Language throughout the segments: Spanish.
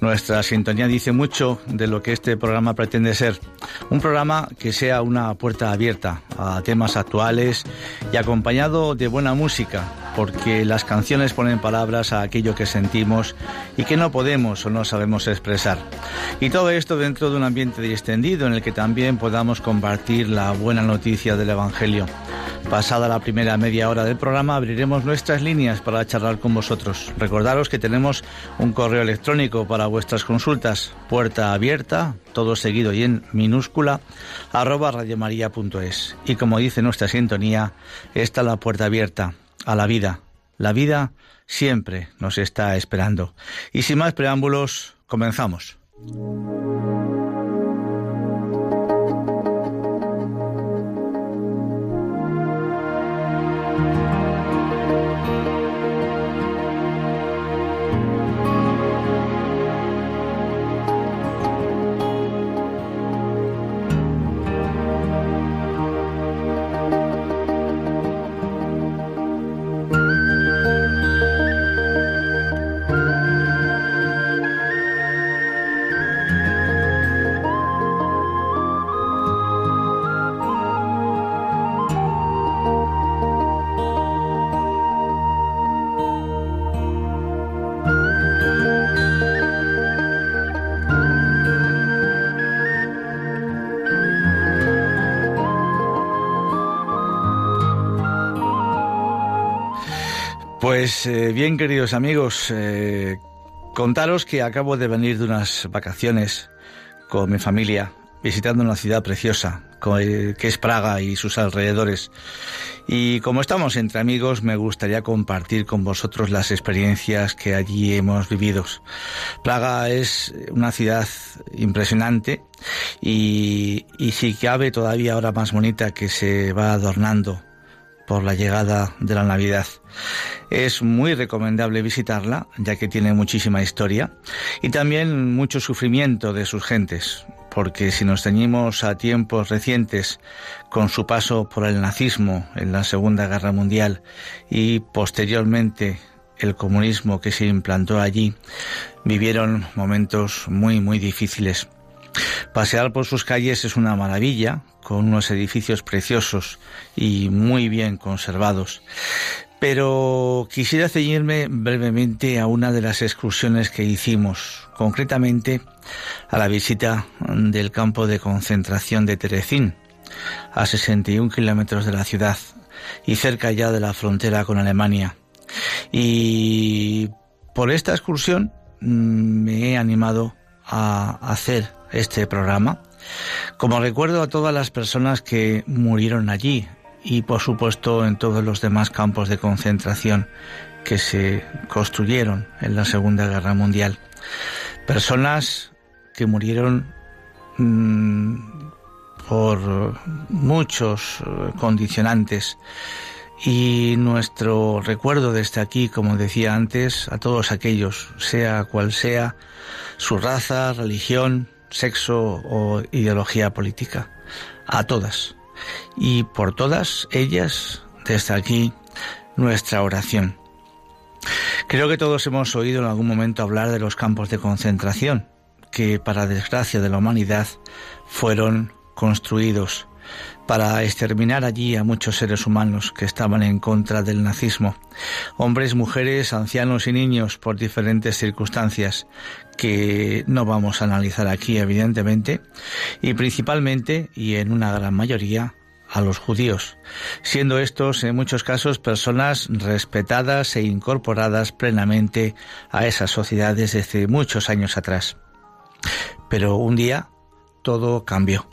Nuestra sintonía dice mucho de lo que este programa pretende ser. Un programa que sea una puerta abierta a temas actuales y acompañado de buena música, porque las canciones ponen palabras a aquello que sentimos y que no podemos o no sabemos expresar. Y todo esto dentro de un ambiente extendido en el que también podamos compartir la buena noticia del Evangelio. Pasada la primera media hora del programa abriremos nuestras líneas para charlar con vosotros. Recordaros que tenemos un correo electrónico para vuestras consultas, puerta abierta, todo seguido y en minúscula, arroba radiomaria.es. Y como dice nuestra sintonía, está la puerta abierta a la vida. La vida siempre nos está esperando. Y sin más preámbulos, comenzamos. Pues eh, bien, queridos amigos, eh, contaros que acabo de venir de unas vacaciones con mi familia, visitando una ciudad preciosa, eh, que es Praga y sus alrededores. Y como estamos entre amigos, me gustaría compartir con vosotros las experiencias que allí hemos vivido. Praga es una ciudad impresionante y, y si cabe todavía ahora más bonita que se va adornando por la llegada de la Navidad. Es muy recomendable visitarla, ya que tiene muchísima historia y también mucho sufrimiento de sus gentes, porque si nos ceñimos a tiempos recientes, con su paso por el nazismo en la Segunda Guerra Mundial y posteriormente el comunismo que se implantó allí, vivieron momentos muy, muy difíciles. Pasear por sus calles es una maravilla, con unos edificios preciosos y muy bien conservados. Pero quisiera ceñirme brevemente a una de las excursiones que hicimos, concretamente a la visita del campo de concentración de Terecín, a 61 kilómetros de la ciudad y cerca ya de la frontera con Alemania. Y por esta excursión mm, me he animado a hacer este programa. Como recuerdo a todas las personas que murieron allí y por supuesto en todos los demás campos de concentración que se construyeron en la Segunda Guerra Mundial. Personas que murieron mm, por muchos eh, condicionantes y nuestro recuerdo desde aquí, como decía antes, a todos aquellos, sea cual sea su raza, religión, sexo o ideología política, a todas. Y por todas ellas, desde aquí, nuestra oración. Creo que todos hemos oído en algún momento hablar de los campos de concentración, que para desgracia de la humanidad fueron construidos para exterminar allí a muchos seres humanos que estaban en contra del nazismo, hombres, mujeres, ancianos y niños por diferentes circunstancias que no vamos a analizar aquí evidentemente, y principalmente y en una gran mayoría a los judíos, siendo estos en muchos casos personas respetadas e incorporadas plenamente a esas sociedades desde muchos años atrás. Pero un día todo cambió.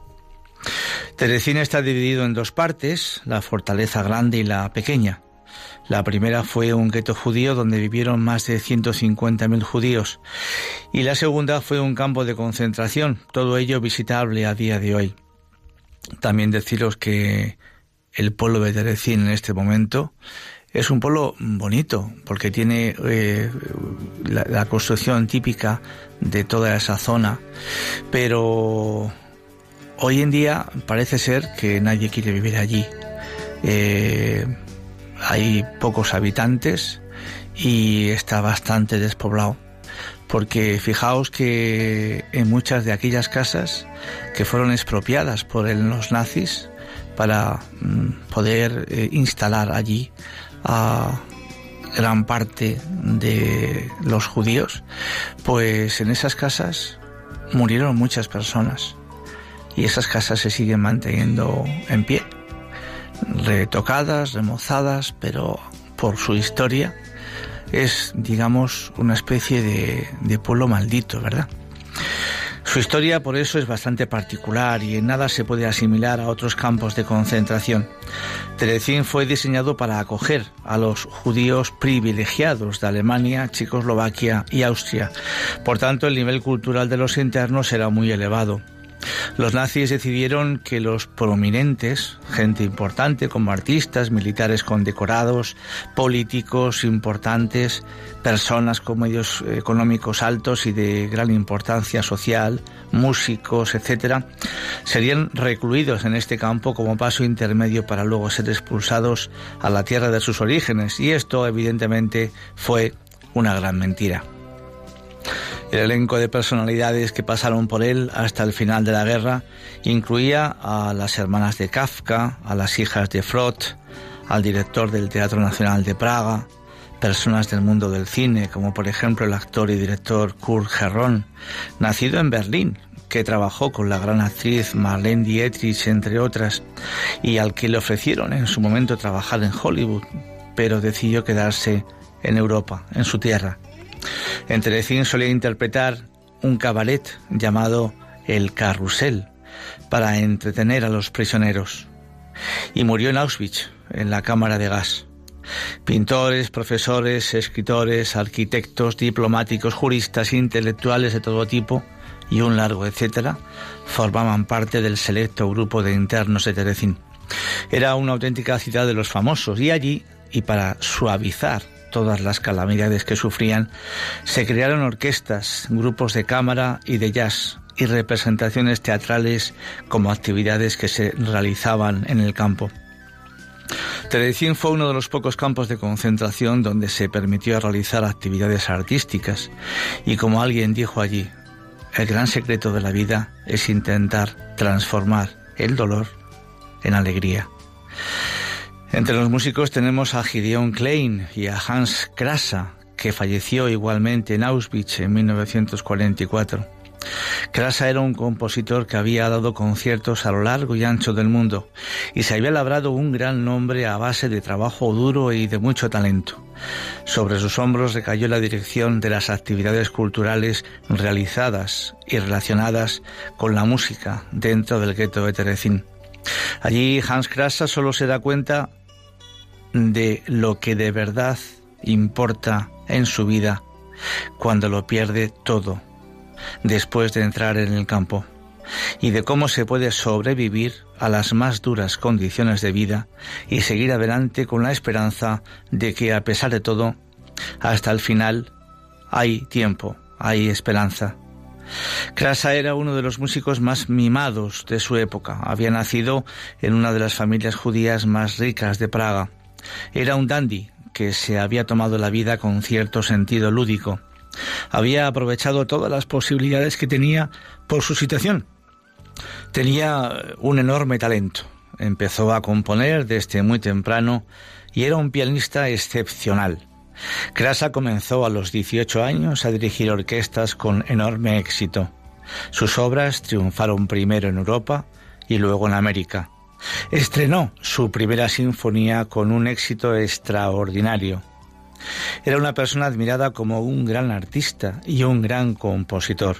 Teresina está dividido en dos partes, la fortaleza grande y la pequeña. La primera fue un gueto judío donde vivieron más de 150.000 judíos y la segunda fue un campo de concentración, todo ello visitable a día de hoy. También deciros que el pueblo de Teresina en este momento es un pueblo bonito porque tiene eh, la construcción típica de toda esa zona, pero Hoy en día parece ser que nadie quiere vivir allí. Eh, hay pocos habitantes y está bastante despoblado. Porque fijaos que en muchas de aquellas casas que fueron expropiadas por los nazis para mm, poder eh, instalar allí a gran parte de los judíos, pues en esas casas murieron muchas personas y esas casas se siguen manteniendo en pie, retocadas, remozadas, pero por su historia es, digamos, una especie de, pueblo maldito, ¿verdad? Su historia por eso es bastante particular y en nada se puede asimilar a otros campos de concentración. Terecín fue diseñado para acoger a los judíos privilegiados de Alemania, Checoslovaquia y Austria. Por tanto, el nivel cultural de los internos era muy elevado. Los nazis decidieron que los prominentes, gente importante como artistas, militares condecorados, políticos importantes, personas con medios económicos altos y de gran importancia social, músicos, etc., serían recluidos en este campo como paso intermedio para luego ser expulsados a la tierra de sus orígenes. Y esto, evidentemente, fue una gran mentira. El elenco de personalidades que pasaron por él hasta el final de la guerra incluía a las hermanas de Kafka, a las hijas de Freud, al director del Teatro Nacional de Praga, personas del mundo del cine, como por ejemplo el actor y director Kurt Herron, nacido en Berlín, que trabajó con la gran actriz Marlene Dietrich, entre otras, y al que le ofrecieron en su momento trabajar en Hollywood, pero decidió quedarse en Europa, en su tierra. En solía interpretar un cabaret llamado El Carrusel para entretener a los prisioneros. Y murió en Auschwitz, en la cámara de gas. Pintores, profesores, escritores, arquitectos, diplomáticos, juristas, intelectuales de todo tipo y un largo etcétera formaban parte del selecto grupo de internos de Terecín. Era una auténtica ciudad de los famosos y allí, y para suavizar todas las calamidades que sufrían, se crearon orquestas, grupos de cámara y de jazz y representaciones teatrales como actividades que se realizaban en el campo. Telecín fue uno de los pocos campos de concentración donde se permitió realizar actividades artísticas y como alguien dijo allí, el gran secreto de la vida es intentar transformar el dolor en alegría. Entre los músicos tenemos a Gideon Klein y a Hans Krasa, que falleció igualmente en Auschwitz en 1944. Krasa era un compositor que había dado conciertos a lo largo y ancho del mundo y se había labrado un gran nombre a base de trabajo duro y de mucho talento. Sobre sus hombros recayó la dirección de las actividades culturales realizadas y relacionadas con la música dentro del gueto de Terecín. Allí Hans Krasa solo se da cuenta de lo que de verdad importa en su vida cuando lo pierde todo después de entrar en el campo y de cómo se puede sobrevivir a las más duras condiciones de vida y seguir adelante con la esperanza de que a pesar de todo, hasta el final hay tiempo, hay esperanza. Krasa era uno de los músicos más mimados de su época. Había nacido en una de las familias judías más ricas de Praga. Era un dandy que se había tomado la vida con cierto sentido lúdico. Había aprovechado todas las posibilidades que tenía por su situación. Tenía un enorme talento. Empezó a componer desde muy temprano y era un pianista excepcional. Krasa comenzó a los 18 años a dirigir orquestas con enorme éxito. Sus obras triunfaron primero en Europa y luego en América. Estrenó su primera sinfonía con un éxito extraordinario. Era una persona admirada como un gran artista y un gran compositor,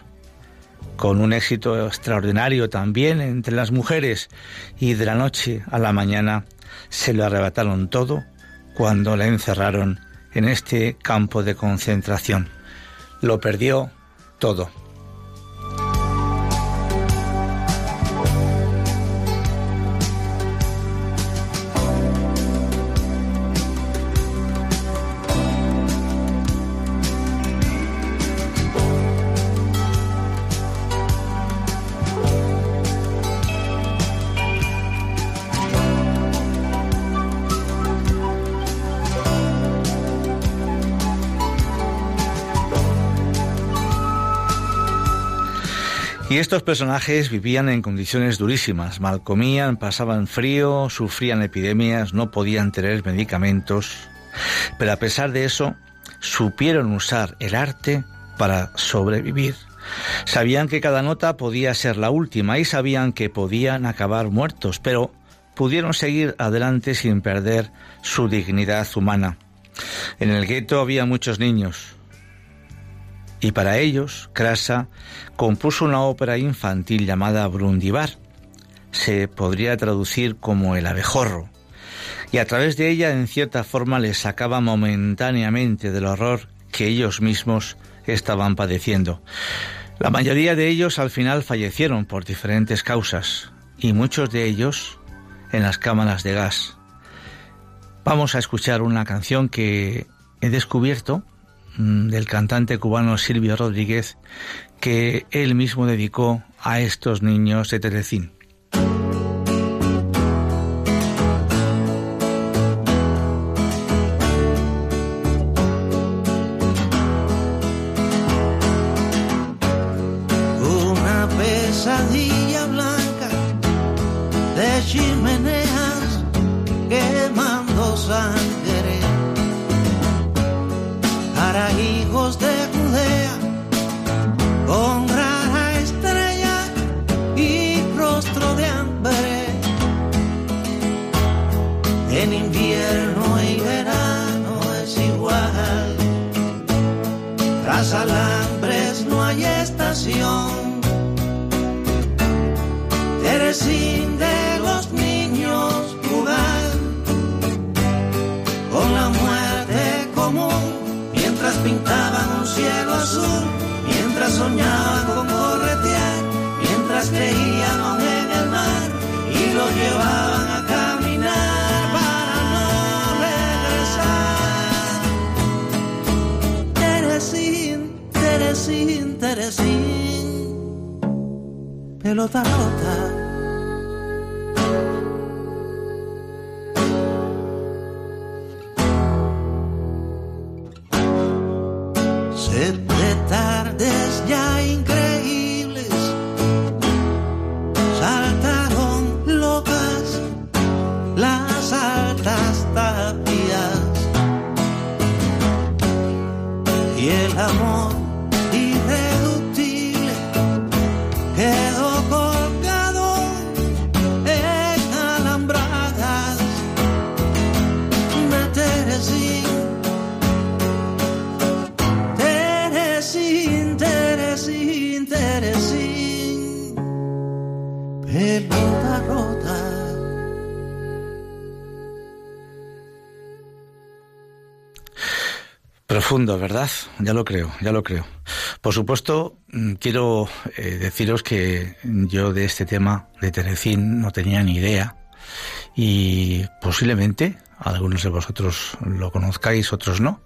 con un éxito extraordinario también entre las mujeres y de la noche a la mañana se lo arrebataron todo cuando la encerraron en este campo de concentración. Lo perdió todo. Estos personajes vivían en condiciones durísimas, mal comían, pasaban frío, sufrían epidemias, no podían tener medicamentos, pero a pesar de eso, supieron usar el arte para sobrevivir. Sabían que cada nota podía ser la última y sabían que podían acabar muertos, pero pudieron seguir adelante sin perder su dignidad humana. En el gueto había muchos niños, y para ellos, Krasa compuso una ópera infantil llamada Brundibar. Se podría traducir como el abejorro. Y a través de ella, en cierta forma, les sacaba momentáneamente del horror que ellos mismos estaban padeciendo. La mayoría de ellos al final fallecieron por diferentes causas y muchos de ellos en las cámaras de gas. Vamos a escuchar una canción que he descubierto del cantante cubano Silvio Rodríguez que él mismo dedicó a estos niños de Telecín. Pelota rota. Profundo, ¿verdad? Ya lo creo, ya lo creo. Por supuesto, mm, quiero eh, deciros que yo de este tema de Terecín no tenía ni idea y posiblemente algunos de vosotros lo conozcáis, otros no.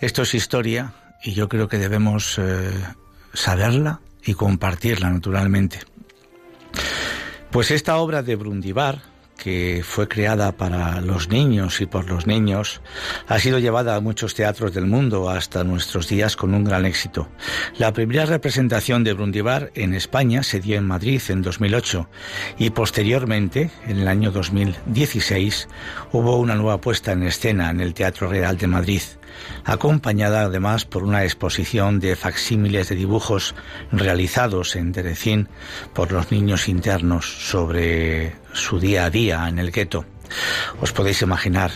Esto es historia y yo creo que debemos eh, saberla y compartirla naturalmente. Pues esta obra de Brundibar, que fue creada para los niños y por los niños, ha sido llevada a muchos teatros del mundo hasta nuestros días con un gran éxito. La primera representación de Brundibar en España se dio en Madrid en 2008 y posteriormente, en el año 2016, hubo una nueva puesta en escena en el Teatro Real de Madrid acompañada además por una exposición de facsímiles de dibujos realizados en Terecín por los niños internos sobre su día a día en el gueto. Os podéis imaginar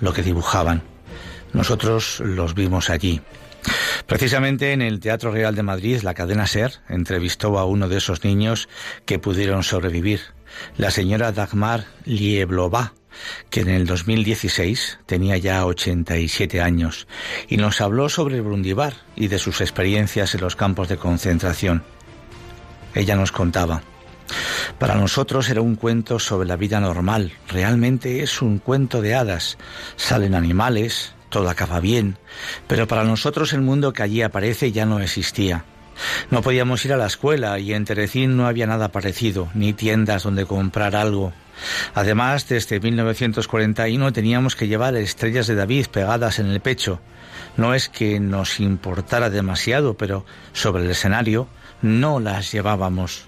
lo que dibujaban. Nosotros los vimos allí. Precisamente en el Teatro Real de Madrid, la cadena SER entrevistó a uno de esos niños que pudieron sobrevivir, la señora Dagmar Lieblova, que en el 2016 tenía ya 87 años y nos habló sobre Brundibar y de sus experiencias en los campos de concentración. Ella nos contaba. Para nosotros era un cuento sobre la vida normal, realmente es un cuento de hadas. Salen animales, todo acaba bien, pero para nosotros el mundo que allí aparece ya no existía. No podíamos ir a la escuela y en Terecín no había nada parecido, ni tiendas donde comprar algo, Además, desde 1941 teníamos que llevar estrellas de David pegadas en el pecho. No es que nos importara demasiado, pero sobre el escenario no las llevábamos.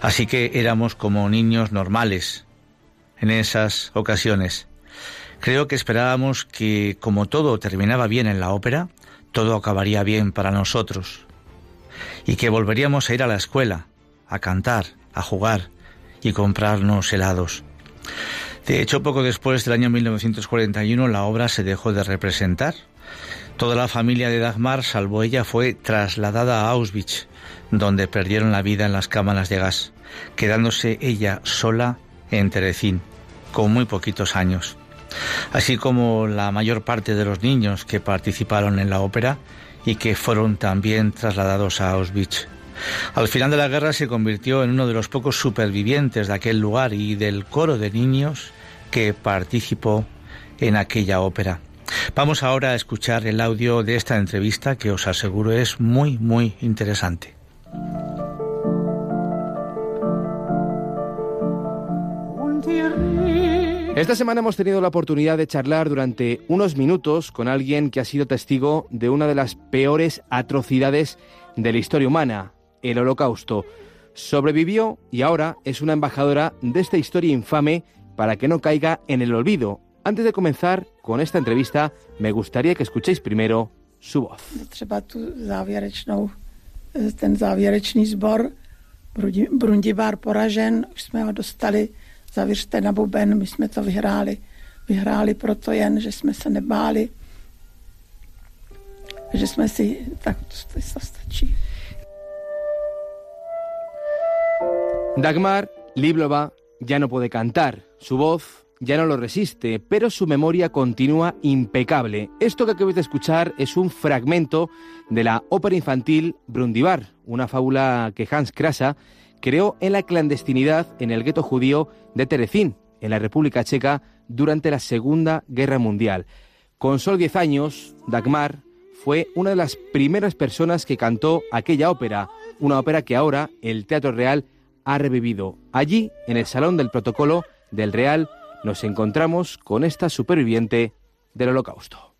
Así que éramos como niños normales en esas ocasiones. Creo que esperábamos que, como todo terminaba bien en la ópera, todo acabaría bien para nosotros. Y que volveríamos a ir a la escuela, a cantar, a jugar, y comprarnos helados. De hecho, poco después del año 1941 la obra se dejó de representar. Toda la familia de Dagmar, salvo ella, fue trasladada a Auschwitz, donde perdieron la vida en las cámaras de gas, quedándose ella sola en Terecín, con muy poquitos años. Así como la mayor parte de los niños que participaron en la ópera y que fueron también trasladados a Auschwitz. Al final de la guerra se convirtió en uno de los pocos supervivientes de aquel lugar y del coro de niños que participó en aquella ópera. Vamos ahora a escuchar el audio de esta entrevista que os aseguro es muy, muy interesante. Esta semana hemos tenido la oportunidad de charlar durante unos minutos con alguien que ha sido testigo de una de las peores atrocidades de la historia humana, el holocausto. Sobrevivió y ahora es una embajadora de esta historia infame para que no caiga en el olvido. Antes de comenzar con esta entrevista, me gustaría que escuchéis primero su voz. Dagmar Liblova ya no puede cantar, su voz ya no lo resiste, pero su memoria continúa impecable. Esto que acabáis de escuchar es un fragmento de la ópera infantil Brundibar, una fábula que Hans Krasa creó en la clandestinidad en el gueto judío de Terecín, en la República Checa, durante la Segunda Guerra Mundial. Con solo 10 años, Dagmar fue una de las primeras personas que cantó aquella ópera, una ópera que ahora el Teatro Real ha revivido. Allí, en el Salón del Protocolo del Real, nos encontramos con esta superviviente del Holocausto.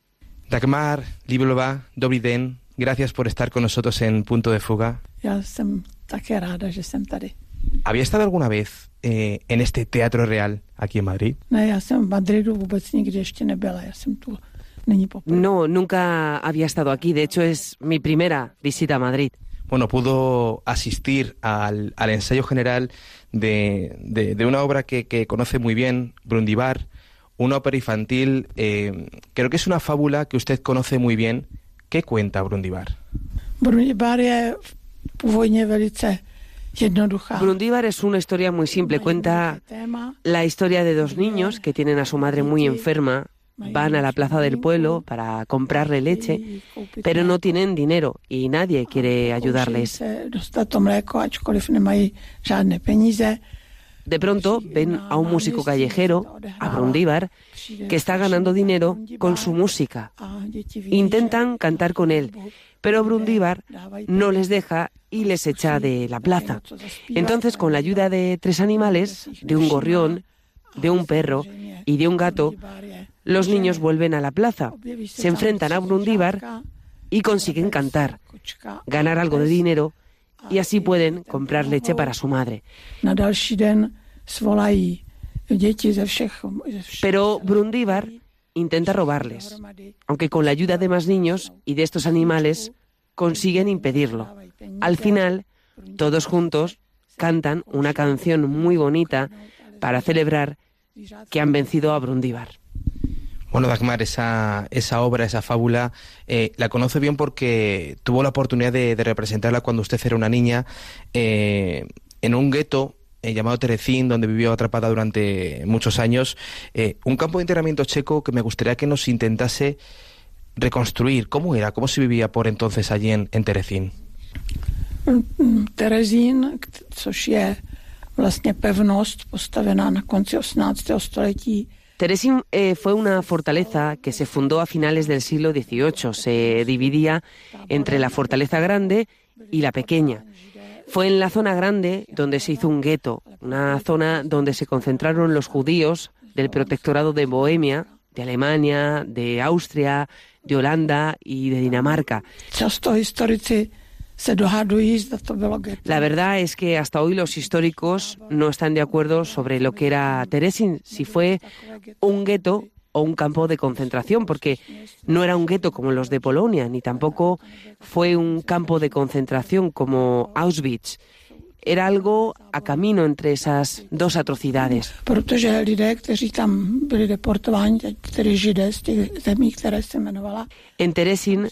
Dagmar, Liblova, Dobriden, gracias por estar con nosotros en Punto de Fuga. ¿Había estado alguna vez eh, en este Teatro Real aquí en Madrid? Není poprvé. No, nunca había estado aquí. De hecho, es mi primera visita a Madrid. Bueno, pudo asistir al, al ensayo general de, de- de una obra que, que conoce muy bien, Brundibar, una ópera infantil. eh, creo que es una fábula que usted conoce muy bien. ¿Qué cuenta Brundibar? Brundibar je původně velice. Brundíbar es una historia muy simple. Cuenta la historia de dos niños que tienen a su madre muy enferma. Van a la plaza del pueblo para comprarle leche, pero no tienen dinero y nadie quiere ayudarles. De pronto ven a un músico callejero, a Brundíbar, que está ganando dinero con su música. Intentan cantar con él, pero Brundíbar no les deja y les echa de la plaza. Entonces, con la ayuda de tres animales, de un gorrión, de un perro y de un gato, los niños vuelven a la plaza, se enfrentan a Brundíbar y consiguen cantar, ganar algo de dinero y así pueden comprar leche para su madre. Pero Brundíbar intenta robarles, aunque con la ayuda de más niños y de estos animales consiguen impedirlo. Al final, todos juntos cantan una canción muy bonita para celebrar que han vencido a Brundíbar. Bueno, Dagmar, esa, esa obra, esa fábula, eh, la conoce bien porque tuvo la oportunidad de, de representarla cuando usted era una niña eh, en un gueto eh, llamado Terecín, donde vivió atrapada durante muchos años. Eh, un campo de internamiento checo que me gustaría que nos intentase reconstruir. ¿Cómo era? ¿Cómo se vivía por entonces allí en, en Terecín? Terezín, což je vlastně pevnost postavená na konci 18. století. Teresín eh, fue una fortaleza que se fundó a finales del siglo XVIII. Se dividía entre la fortaleza grande y la pequeña. Fue en la zona grande donde se hizo un gueto, una zona donde se concentraron los judíos del protectorado de Bohemia, de Alemania, de Austria, de Holanda y de Dinamarca. La verdad es que hasta hoy los históricos no están de acuerdo sobre lo que era Teresin, si fue un gueto o un campo de concentración, porque no era un gueto como los de Polonia, ni tampoco fue un campo de concentración como Auschwitz. Era algo a camino entre esas dos atrocidades. En Teresin,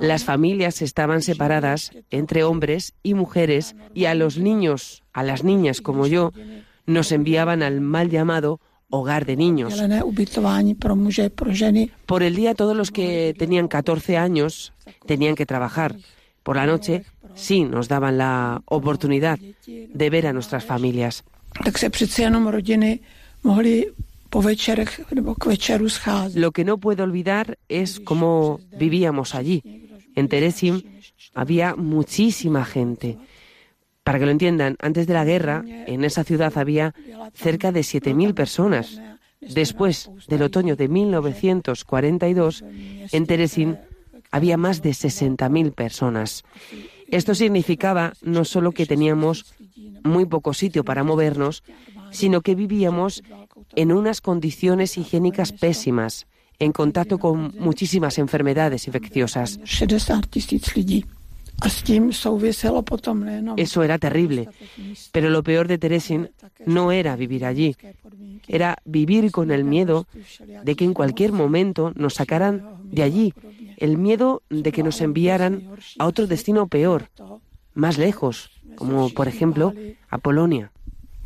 las familias estaban separadas entre hombres y mujeres y a los niños, a las niñas como yo, nos enviaban al mal llamado hogar de niños. Por el día todos los que tenían 14 años tenían que trabajar. Por la noche sí nos daban la oportunidad de ver a nuestras familias. Lo que no puedo olvidar es cómo vivíamos allí. En Teresim había muchísima gente. Para que lo entiendan, antes de la guerra, en esa ciudad había cerca de 7.000 personas. Después del otoño de 1942, en Teresin había más de 60.000 personas. Esto significaba no solo que teníamos muy poco sitio para movernos, sino que vivíamos en unas condiciones higiénicas pésimas, en contacto con muchísimas enfermedades infecciosas. 60 tisíc lidí. A s tím souviselo potom nejenom Eso era terrible. Pero lo peor de Teresin no era vivir allí, era vivir con el miedo de que en cualquier momento nos sacaran de allí, el miedo de que nos enviaran a otro destino peor, más lejos, como por ejemplo a Polonia.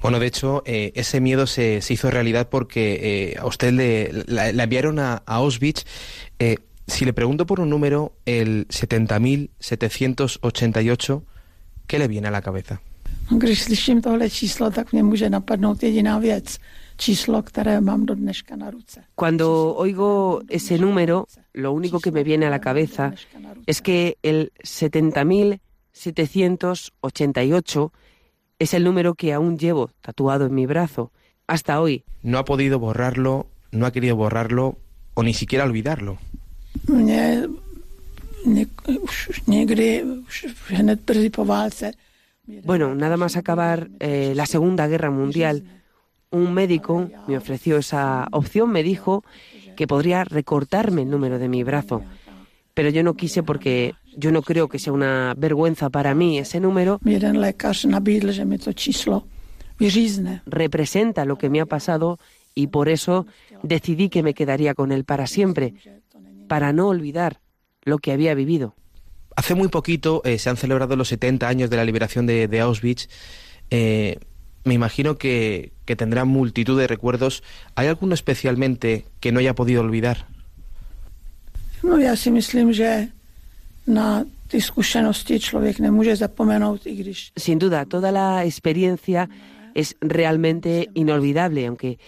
Bueno, de hecho, eh, ese miedo se, se hizo realidad porque eh, a usted le, la, la enviaron a, a Auschwitz. Eh, si le pregunto por un número, el 70.788, ¿qué le viene a la cabeza? Cuando oigo ese número, lo único que me viene a la cabeza es que el 70.788 es el número que aún llevo tatuado en mi brazo. Hasta hoy. No ha podido borrarlo, no ha querido borrarlo o ni siquiera olvidarlo. Mě někdy, už hned brzy po válce, Bueno, nada más acabar eh, la Segunda Guerra Mundial, un médico me ofreció esa opción, me dijo que podría recortarme el número de mi brazo. Pero yo no quise porque yo no creo que sea una vergüenza para mí ese número. Representa lo que me ha pasado y por eso decidí que me quedaría con él para siempre, para no olvidar lo que había vivido. Hace muy poquito eh, se han celebrado los 70 años de la liberación de, de Auschwitz. Eh, me imagino que, que tendrá multitud de recuerdos. ¿Hay alguno especialmente que no haya podido olvidar? No já si myslím, že na Sin duda, toda la experiencia es realmente inolvidable, aunque,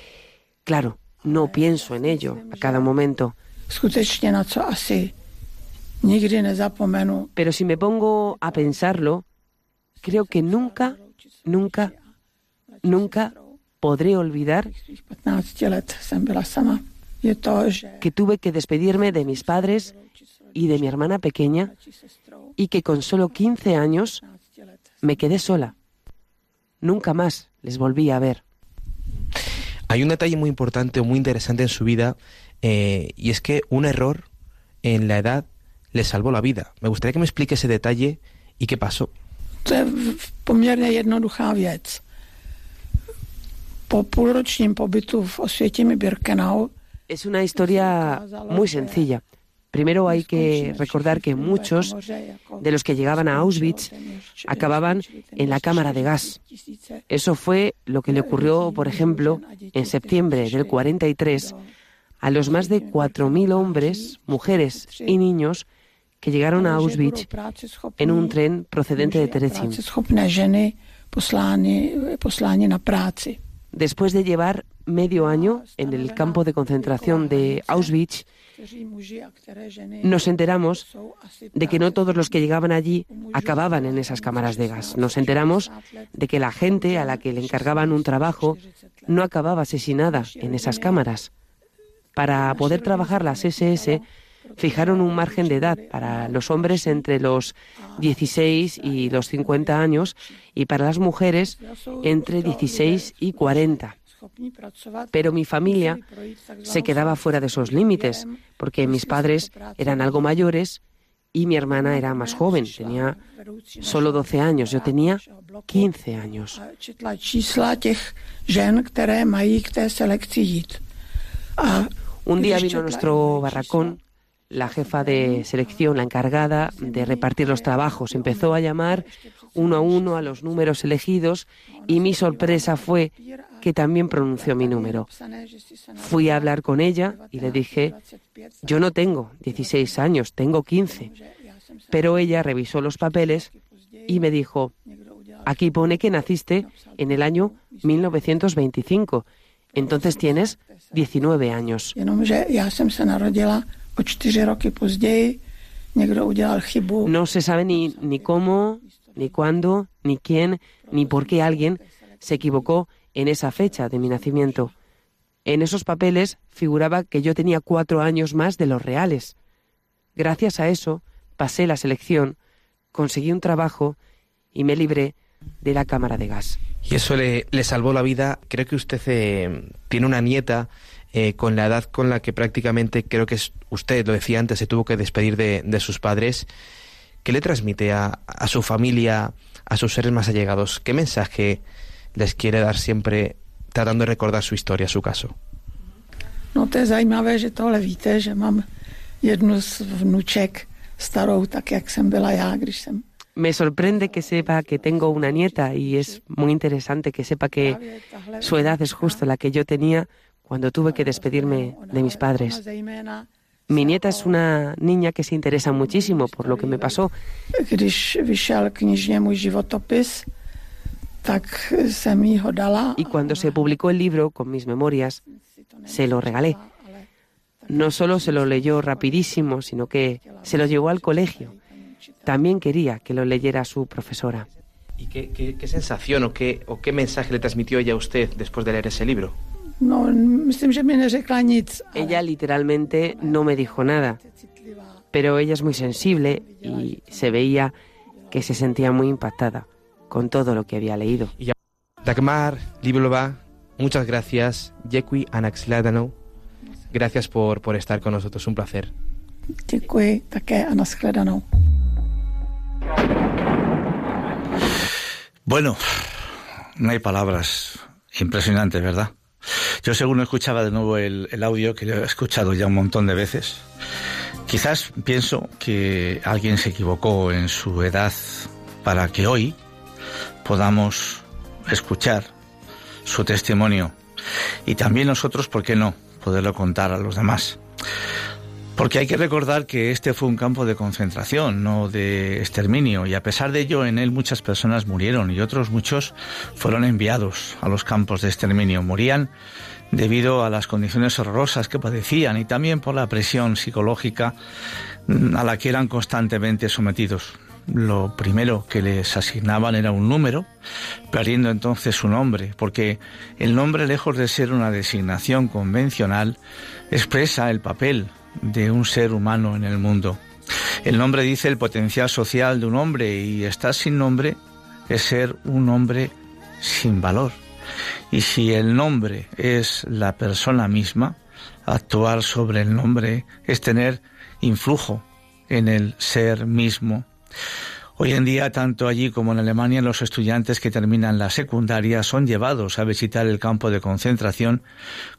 claro, no pienso en ello a cada momento. Skutečně na co asi nikdy nezapomenu. Pero si me pongo a pensarlo, creo que nunca, nunca, nunca podré olvidar Svých 15 let jsem byla sama. Je to, že que tuve que despedirme de mis padres y de mi hermana pequeña y que con solo 15 años 15 let me quedé sola. Nunca más les volví a ver. Hay un detalle muy importante o muy interesante en su vida eh, y es que un error en la edad le salvó la vida. Me gustaría que me explique ese detalle y qué pasó. To je v- poměrně jednoduchá věc. Po půlročním pobytu v Osvětimi Birkenau Es una historia muy sencilla. Primero hay que recordar que muchos de los que llegaban a Auschwitz acababan en la cámara de gas. Eso fue lo que le ocurrió, por ejemplo, en septiembre del 43 a los más de 4.000 hombres, mujeres y niños que llegaron a Auschwitz en un tren procedente de práci. Después de llevar medio año en el campo de concentración de Auschwitz, nos enteramos de que no todos los que llegaban allí acababan en esas cámaras de gas. Nos enteramos de que la gente a la que le encargaban un trabajo no acababa asesinada en esas cámaras. Para poder trabajar las SS, fijaron un margen de edad para los hombres entre los 16 y los 50 años y para las mujeres entre 16 y 40. schopní pracovat, Pero mi familia se quedaba fuera de esos límites, porque mis padres eran algo mayores y mi hermana era más joven, tenía solo 12 años, yo tenía 15 años. Un día vino a nuestro barracón la jefa de selección, la encargada de repartir los trabajos. Empezó a llamar uno a uno a los números elegidos y mi sorpresa fue que también pronunció mi número. Fui a hablar con ella y le dije, 25 yo no tengo 16 años, tengo 15. že já jsem se Pero ella revisó los papeles y me dijo, aquí pone que naciste en el año 1925, entonces tienes 19 años. No se sabe ni, ni cómo, ni cuándo, ni quién, ni por qué alguien se equivocó en esa fecha de mi nacimiento. En esos papeles figuraba que yo tenía cuatro años más de los reales. Gracias a eso pasé la selección, conseguí un trabajo y me libré de la cámara de gas. Y eso le, le salvó la vida. Creo que usted eh, tiene una nieta eh, con la edad con la que prácticamente, creo que es, usted lo decía antes, se tuvo que despedir de, de sus padres. ¿Qué le transmite a, a su familia, a sus seres más allegados? ¿Qué mensaje les quiere dar siempre tratando de recordar su historia, su caso? No to je zajímavé, že tohle víte, že mám jednu z vnuček starou, tak jak jsem byla já, když Me sorprende que sepa que tengo una nieta y es muy interesante que sepa que su edad es justo la que yo tenía cuando tuve que despedirme de mis padres. Mi nieta es una niña que se interesa muchísimo por lo que me pasó y cuando se publicó el libro con mis memorias, se lo regalé. No solo se lo leyó rapidísimo, sino que se lo llevó al colegio. También quería que lo leyera su profesora. ¿Y qué, qué- qué sensación o qué, o qué mensaje le transmitió ella a usted después de leer ese libro? Ale Ella literalmente no me dijo nada, pero ella es muy sensible y se veía que se sentía muy impactada con todo lo que había leído. Dagmar Liblova, muchas gracias. Jekwi Anaxladano. Gracias por, por estar con nosotros, un placer. Děkuji také a nashledanou. Bueno, no hay palabras. Impresionante, ¿verdad? Yo según escuchaba de nuevo el, el, audio, que lo he escuchado ya un montón de veces, quizás pienso que alguien se equivocó en su edad para que hoy podamos escuchar su testimonio y también nosotros, ¿por qué no?, poderlo contar a los demás. Porque hay que recordar que este fue un campo de concentración, no de exterminio, y a pesar de ello en él muchas personas murieron y otros muchos fueron enviados a los campos de exterminio. Morían debido a las condiciones horrorosas que padecían y también por la presión psicológica a la que eran constantemente sometidos. Lo primero que les asignaban era un número, perdiendo entonces su nombre, porque el nombre, lejos de ser una designación convencional, expresa el papel de un ser humano en el mundo. El nombre dice el potencial social de un hombre y estar sin nombre es ser un hombre sin valor. Y si el nombre es la persona misma, actuar sobre el nombre es tener influjo en el ser mismo. Hoy en día, tanto allí como en Alemania, los estudiantes que terminan la secundaria son llevados a visitar el campo de concentración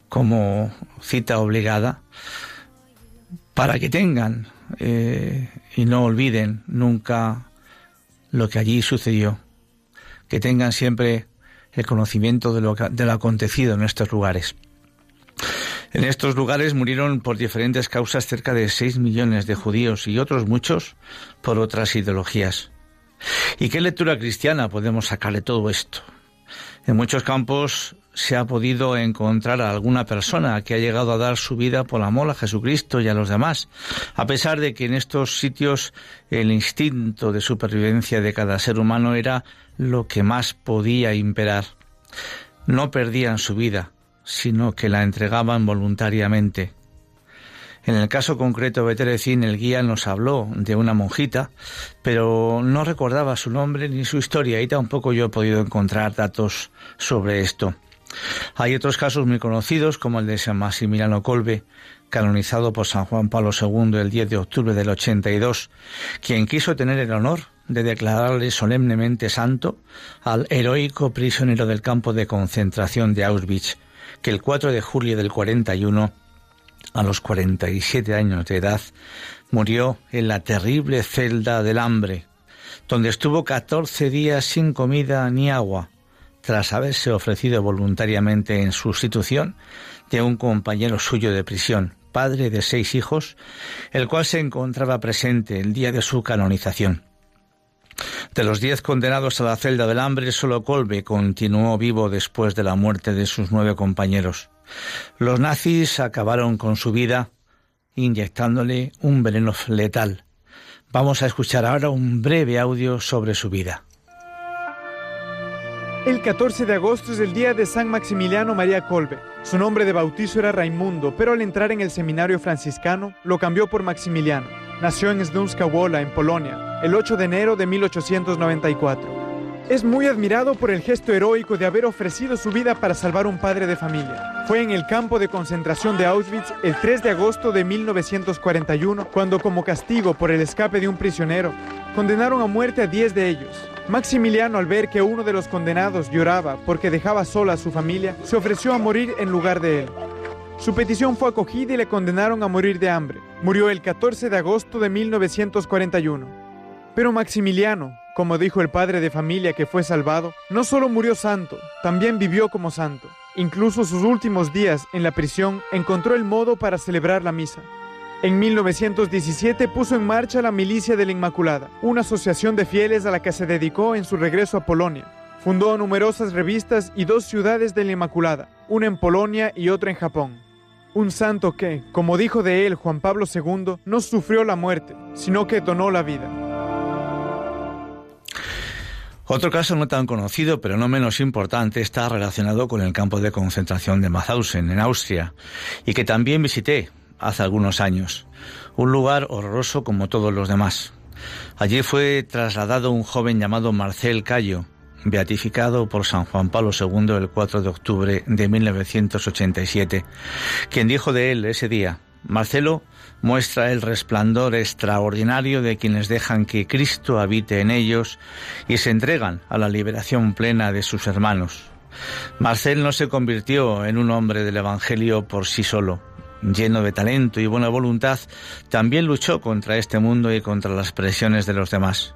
como cita obligada para que tengan eh, y no olviden nunca lo que allí sucedió, que tengan siempre el conocimiento de lo, de lo acontecido en estos lugares. En estos lugares murieron por diferentes causas cerca de 6 millones de judíos y otros muchos por otras ideologías. ¿Y qué lectura cristiana podemos sacar de todo esto? En muchos campos se ha podido encontrar a alguna persona que ha llegado a dar su vida por amor a Jesucristo y a los demás, a pesar de que en estos sitios el instinto de supervivencia de cada ser humano era lo que más podía imperar. No perdían su vida, sino que la entregaban voluntariamente. En el caso concreto de Terecín, el guía nos habló de una monjita, pero no recordaba su nombre ni su historia y tampoco yo he podido encontrar datos sobre esto. Hay otros casos muy conocidos, como el de San Maximiliano Colbe, canonizado por San Juan Pablo II el 10 de octubre del 82, quien quiso tener el honor de declararle solemnemente santo al heroico prisionero del campo de concentración de Auschwitz, que el 4 de julio del 41, a los 47 años de edad, murió en la terrible celda del hambre, donde estuvo 14 días sin comida ni agua, tras haberse ofrecido voluntariamente en sustitución de un compañero suyo de prisión, padre de seis hijos, el cual se encontraba presente el día de su canonización. De los diez condenados a la celda del hambre, solo Colbe continuó vivo después de la muerte de sus nueve compañeros. Los nazis acabaron con su vida inyectándole un veneno letal. Vamos a escuchar ahora un breve audio sobre su vida. El 14 de agosto es el día de San Maximiliano María Colbe. Su nombre de bautizo era Raimundo, pero al entrar en el seminario franciscano lo cambió por Maximiliano. Nació en Snunska Wola, en Polonia, el 8 de enero de 1894. Es muy admirado por el gesto heroico de haber ofrecido su vida para salvar un padre de familia. Fue en el campo de concentración de Auschwitz el 3 de agosto de 1941 cuando como castigo por el escape de un prisionero condenaron a muerte a 10 de ellos. Maximiliano al ver que uno de los condenados lloraba porque dejaba sola a su familia, se ofreció a morir en lugar de él. Su petición fue acogida y le condenaron a morir de hambre. Murió el 14 de agosto de 1941. Pero Maximiliano, como dijo el padre de familia que fue salvado, no solo murió santo, también vivió como santo. Incluso sus últimos días en la prisión encontró el modo para celebrar la misa. En 1917 puso en marcha la Milicia de la Inmaculada, una asociación de fieles a la que se dedicó en su regreso a Polonia. Fundó numerosas revistas y dos ciudades de la Inmaculada, una en Polonia y otra en Japón. Un santo que, como dijo de él Juan Pablo II, no sufrió la muerte, sino que donó la vida. Otro caso no tan conocido, pero no menos importante, está relacionado con el campo de concentración de Mauthausen, en Austria, y que también visité hace algunos años. Un lugar horroroso como todos los demás. Allí fue trasladado un joven llamado Marcel Cayo, beatificado por San Juan Pablo II el 4 de octubre de 1987, quien dijo de él ese día, Marcelo muestra el resplandor extraordinario de quienes dejan que Cristo habite en ellos y se entregan a la liberación plena de sus hermanos. Marcel no se convirtió en un hombre del Evangelio por sí solo. Lleno de talento y buena voluntad, también luchó contra este mundo y contra las presiones de los demás.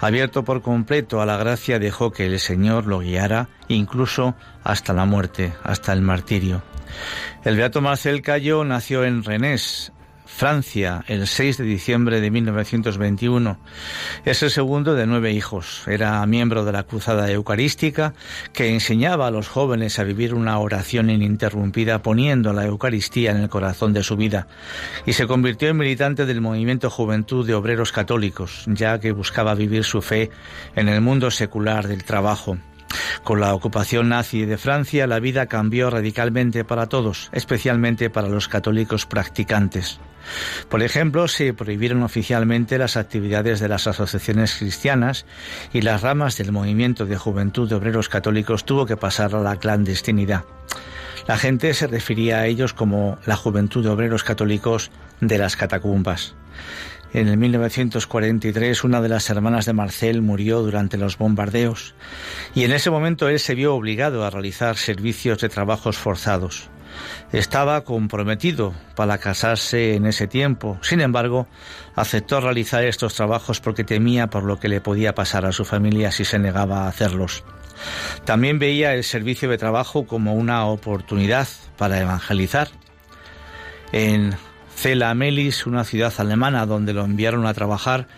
Abierto por completo a la gracia, dejó que el Señor lo guiara incluso hasta la muerte, hasta el martirio. El beato Marcel Cayo nació en Rennes, Francia, el 6 de diciembre de 1921. Es el segundo de nueve hijos. Era miembro de la Cruzada Eucarística que enseñaba a los jóvenes a vivir una oración ininterrumpida poniendo la Eucaristía en el corazón de su vida y se convirtió en militante del movimiento Juventud de Obreros Católicos, ya que buscaba vivir su fe en el mundo secular del trabajo. Con la ocupación nazi de Francia, la vida cambió radicalmente para todos, especialmente para los católicos practicantes. Por ejemplo, se prohibieron oficialmente las actividades de las asociaciones cristianas y las ramas del movimiento de juventud de obreros católicos tuvo que pasar a la clandestinidad. La gente se refería a ellos como la juventud de obreros católicos de las catacumbas. En el 1943 una de las hermanas de Marcel murió durante los bombardeos y en ese momento él se vio obligado a realizar servicios de trabajos forzados. Estaba comprometido para casarse en ese tiempo. Sin embargo, aceptó realizar estos trabajos porque temía por lo que le podía pasar a su familia si se negaba a hacerlos. También veía el servicio de trabajo como una oportunidad para evangelizar. En Cela Melis, una ciudad alemana donde lo enviaron a trabajar,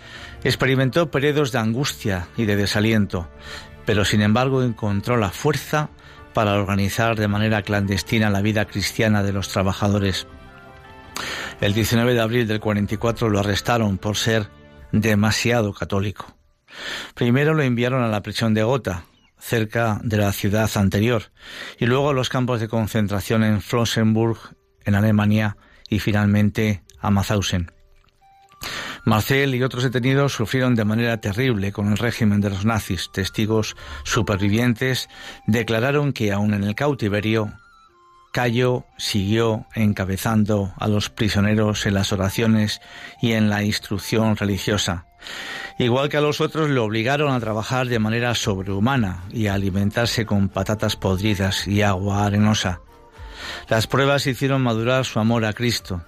experimentó periodos de angustia y de desaliento, pero sin embargo encontró la fuerza para organizar de manera clandestina la vida cristiana de los trabajadores. El 19 de abril del 44 lo arrestaron por ser demasiado católico. Primero lo enviaron a la prisión de Gotha, cerca de la ciudad anterior, y luego a los campos de concentración en Flossenburg, en Alemania, y finalmente a Mauthausen. Marcel y otros detenidos sufrieron de manera terrible con el régimen de los nazis. Testigos supervivientes declararon que aún en el cautiverio, Cayo siguió encabezando a los prisioneros en las oraciones y en la instrucción religiosa. Igual que a los otros, le obligaron a trabajar de manera sobrehumana y a alimentarse con patatas podridas y agua arenosa. Las pruebas hicieron madurar su amor a Cristo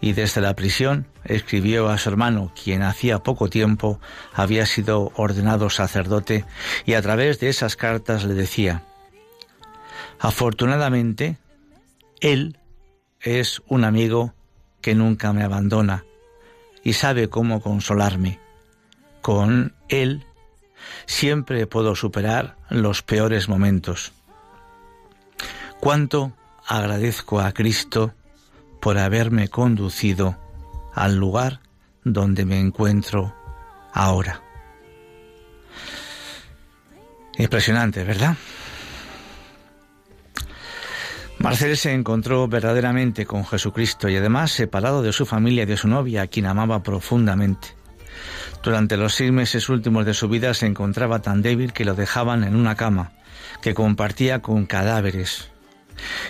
y desde la prisión escribió a su hermano, quien hacía poco tiempo había sido ordenado sacerdote, y a través de esas cartas le decía, Afortunadamente, él es un amigo que nunca me abandona y sabe cómo consolarme. Con él siempre puedo superar los peores momentos. Cuánto agradezco a Cristo por haberme conducido al lugar donde me encuentro ahora. Impresionante, ¿verdad? Marcel se encontró verdaderamente con Jesucristo y además separado de su familia y de su novia, a quien amaba profundamente. Durante los seis meses últimos de su vida se encontraba tan débil que lo dejaban en una cama que compartía con cadáveres,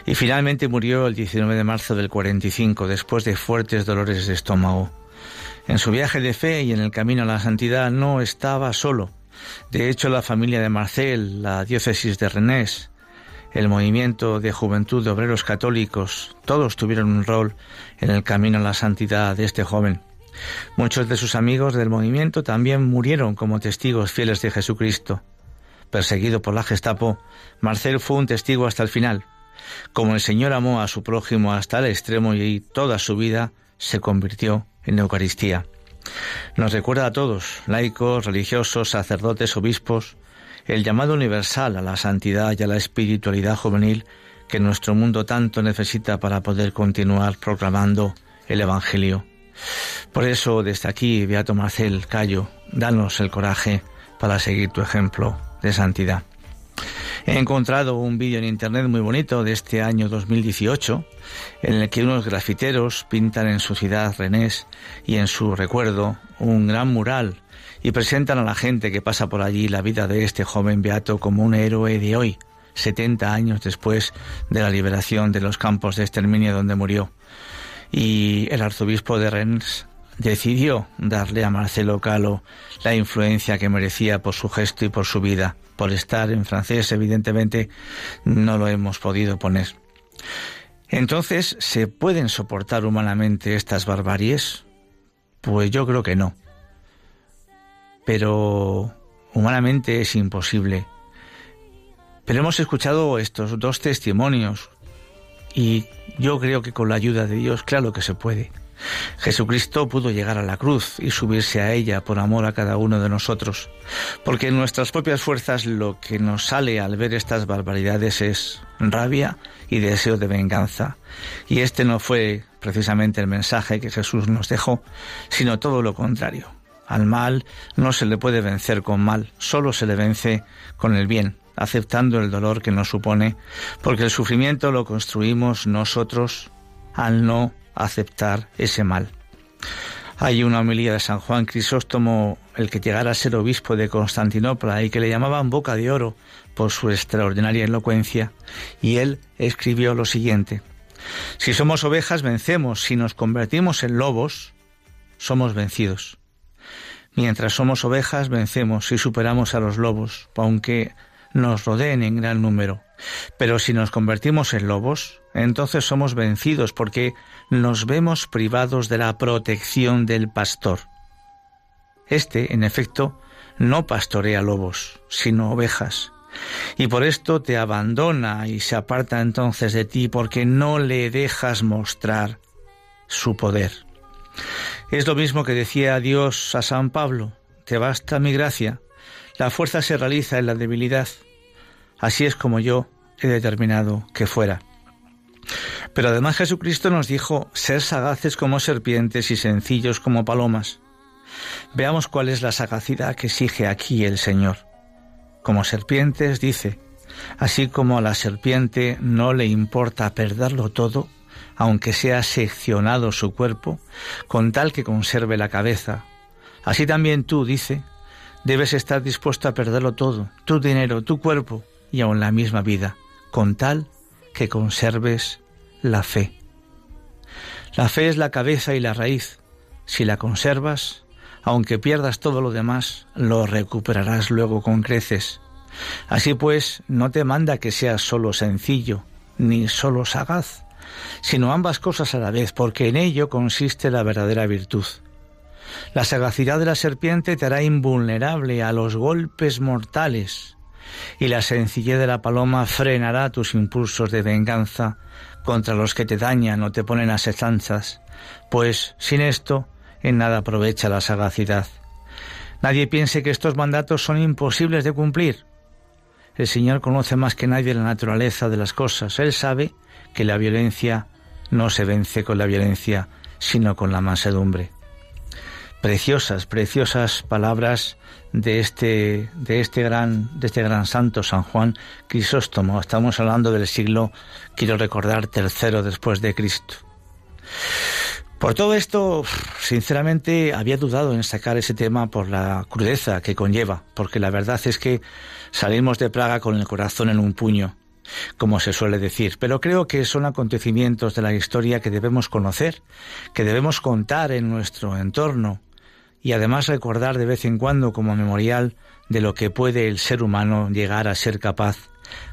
y finalmente murió el 19 de marzo del 45 después de fuertes dolores de estómago. En su viaje de fe y en el camino a la santidad no estaba solo. De hecho, la familia de Marcel, la diócesis de Rennes, el movimiento de juventud de obreros católicos, todos tuvieron un rol en el camino a la santidad de este joven. Muchos de sus amigos del movimiento también murieron como testigos fieles de Jesucristo. Perseguido por la Gestapo, Marcel fue un testigo hasta el final. Como el Señor amó a su prójimo hasta el extremo y toda su vida se convirtió en Eucaristía. Nos recuerda a todos, laicos, religiosos, sacerdotes, obispos, el llamado universal a la santidad y a la espiritualidad juvenil que nuestro mundo tanto necesita para poder continuar proclamando el Evangelio. Por eso, desde aquí, Beato Marcel Cayo, danos el coraje para seguir tu ejemplo de santidad. He encontrado un vídeo en internet muy bonito de este año 2018 en el que unos grafiteros pintan en su ciudad Renés y en su recuerdo un gran mural y presentan a la gente que pasa por allí la vida de este joven beato como un héroe de hoy, 70 años después de la liberación de los campos de exterminio donde murió. Y el arzobispo de Rennes decidió darle a Marcelo Calo la influencia que merecía por su gesto y por su vida. Por estar en francés, evidentemente, no lo hemos podido poner. Entonces, ¿se pueden soportar humanamente estas barbaries? Pues yo creo que no. Pero humanamente es imposible. Pero hemos escuchado estos dos testimonios y yo creo que con la ayuda de Dios, claro que se puede. Jesucristo pudo llegar a la cruz y subirse a ella por amor a cada uno de nosotros, porque en nuestras propias fuerzas lo que nos sale al ver estas barbaridades es rabia y deseo de venganza. Y este no fue precisamente el mensaje que Jesús nos dejó, sino todo lo contrario. Al mal no se le puede vencer con mal, solo se le vence con el bien, aceptando el dolor que nos supone, porque el sufrimiento lo construimos nosotros al no aceptar ese mal. Hay una homilía de San Juan Crisóstomo, el que llegara a ser obispo de Constantinopla y que le llamaban boca de oro por su extraordinaria elocuencia, y él escribió lo siguiente. Si somos ovejas, vencemos. Si nos convertimos en lobos, somos vencidos. Mientras somos ovejas, vencemos y superamos a los lobos, aunque nos rodeen en gran número. Pero si nos convertimos en lobos, entonces somos vencidos porque nos vemos privados de la protección del pastor. Este, en efecto, no pastorea lobos, sino ovejas. Y por esto te abandona y se aparta entonces de ti porque no le dejas mostrar su poder. Es lo mismo que decía Dios a San Pablo, te basta mi gracia, la fuerza se realiza en la debilidad. Así es como yo he determinado que fuera. Pero además Jesucristo nos dijo ser sagaces como serpientes y sencillos como palomas. Veamos cuál es la sagacidad que exige aquí el Señor. Como serpientes, dice, así como a la serpiente no le importa perderlo todo, aunque sea seccionado su cuerpo, con tal que conserve la cabeza. Así también tú, dice, debes estar dispuesto a perderlo todo, tu dinero, tu cuerpo y aun la misma vida, con tal que conserves la fe. La fe es la cabeza y la raíz. Si la conservas, aunque pierdas todo lo demás, lo recuperarás luego con creces. Así pues, no te manda que seas solo sencillo, ni solo sagaz, sino ambas cosas a la vez, porque en ello consiste la verdadera virtud. La sagacidad de la serpiente te hará invulnerable a los golpes mortales, y la sencillez de la paloma frenará tus impulsos de venganza contra los que te dañan o te ponen a pues sin esto en nada aprovecha la sagacidad. Nadie piense que estos mandatos son imposibles de cumplir. El Señor conoce más que nadie la naturaleza de las cosas. Él sabe que la violencia no se vence con la violencia, sino con la mansedumbre. Preciosas, preciosas palabras de este, de este gran, de este gran santo San Juan Crisóstomo. Estamos hablando del siglo, quiero recordar, tercero después de Cristo. Por todo esto, sinceramente, había dudado en sacar ese tema por la crudeza que conlleva, porque la verdad es que salimos de Praga con el corazón en un puño, como se suele decir, pero creo que son acontecimientos de la historia que debemos conocer, que debemos contar en nuestro entorno, y además recordar de vez en cuando como memorial de lo que puede el ser humano llegar a ser capaz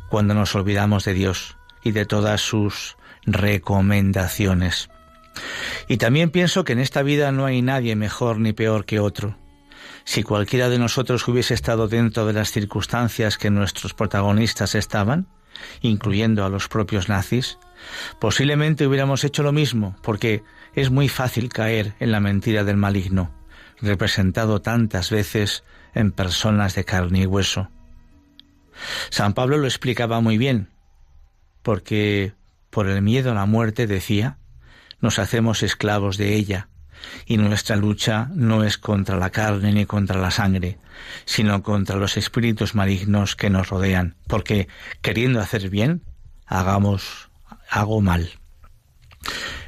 cuando nos olvidamos de Dios y de todas sus recomendaciones. Y también pienso que en esta vida no hay nadie mejor ni peor que otro. Si cualquiera de nosotros hubiese estado dentro de las circunstancias que nuestros protagonistas estaban, incluyendo a los propios nazis, posiblemente hubiéramos hecho lo mismo, porque es muy fácil caer en la mentira del maligno representado tantas veces en personas de carne y hueso. San Pablo lo explicaba muy bien, porque por el miedo a la muerte, decía, nos hacemos esclavos de ella, y nuestra lucha no es contra la carne ni contra la sangre, sino contra los espíritus malignos que nos rodean, porque queriendo hacer bien, hagamos, hago mal.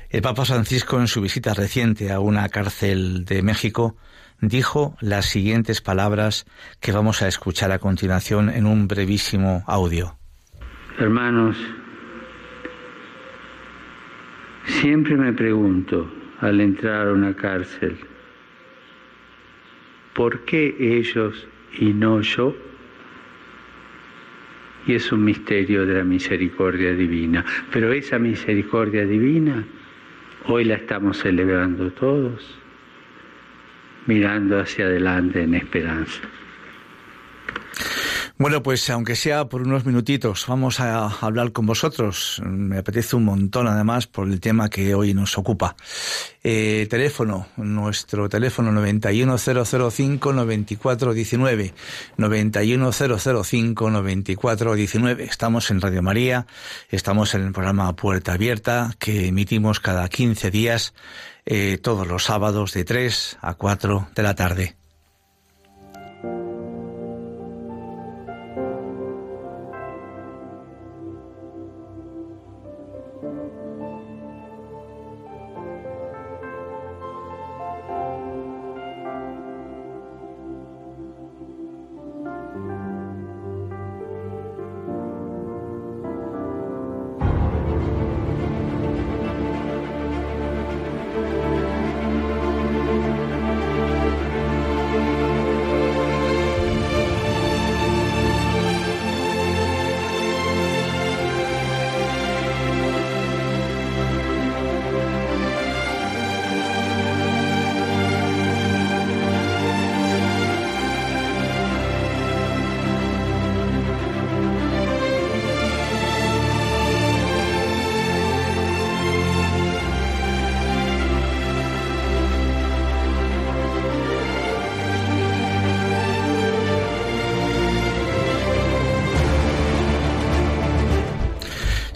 El Papa Francisco en su visita reciente a una cárcel de México dijo las siguientes palabras que vamos a escuchar a continuación en un brevísimo audio. Hermanos, siempre me pregunto al entrar a una cárcel, ¿por qué ellos y no yo? Y es un misterio de la misericordia divina. Pero esa misericordia divina hoy la estamos celebrando todos, mirando hacia adelante en esperanza. Bueno, pues aunque sea por unos minutitos, vamos a hablar con vosotros. Me apetece un montón, además, por el tema que hoy nos ocupa. Eh, teléfono, nuestro teléfono 91005-9419. 91005-9419. Estamos en Radio María, estamos en el programa Puerta Abierta, que emitimos cada 15 días, eh, todos los sábados de 3 a 4 de la tarde.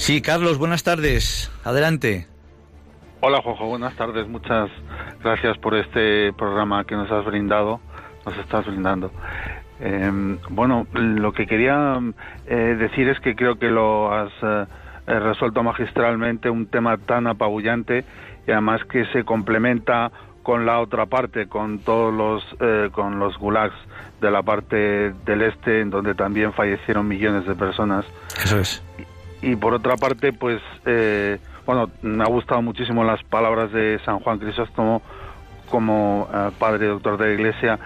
Sí, Carlos, buenas tardes. Adelante. Hola, Jojo, buenas tardes. Muchas gracias por este programa que nos has brindado, nos estás brindando. Eh, bueno, lo que quería eh, decir es que creo que lo has eh, resuelto magistralmente, un tema tan apabullante y además que se complementa con la otra parte, con todos los, eh, con los gulags de la parte del este, en donde también fallecieron millones de personas. Eso es y por otra parte, pues, eh, bueno, me ha gustado muchísimo las palabras de San Juan Crisóstomo como eh, padre doctor de la Iglesia.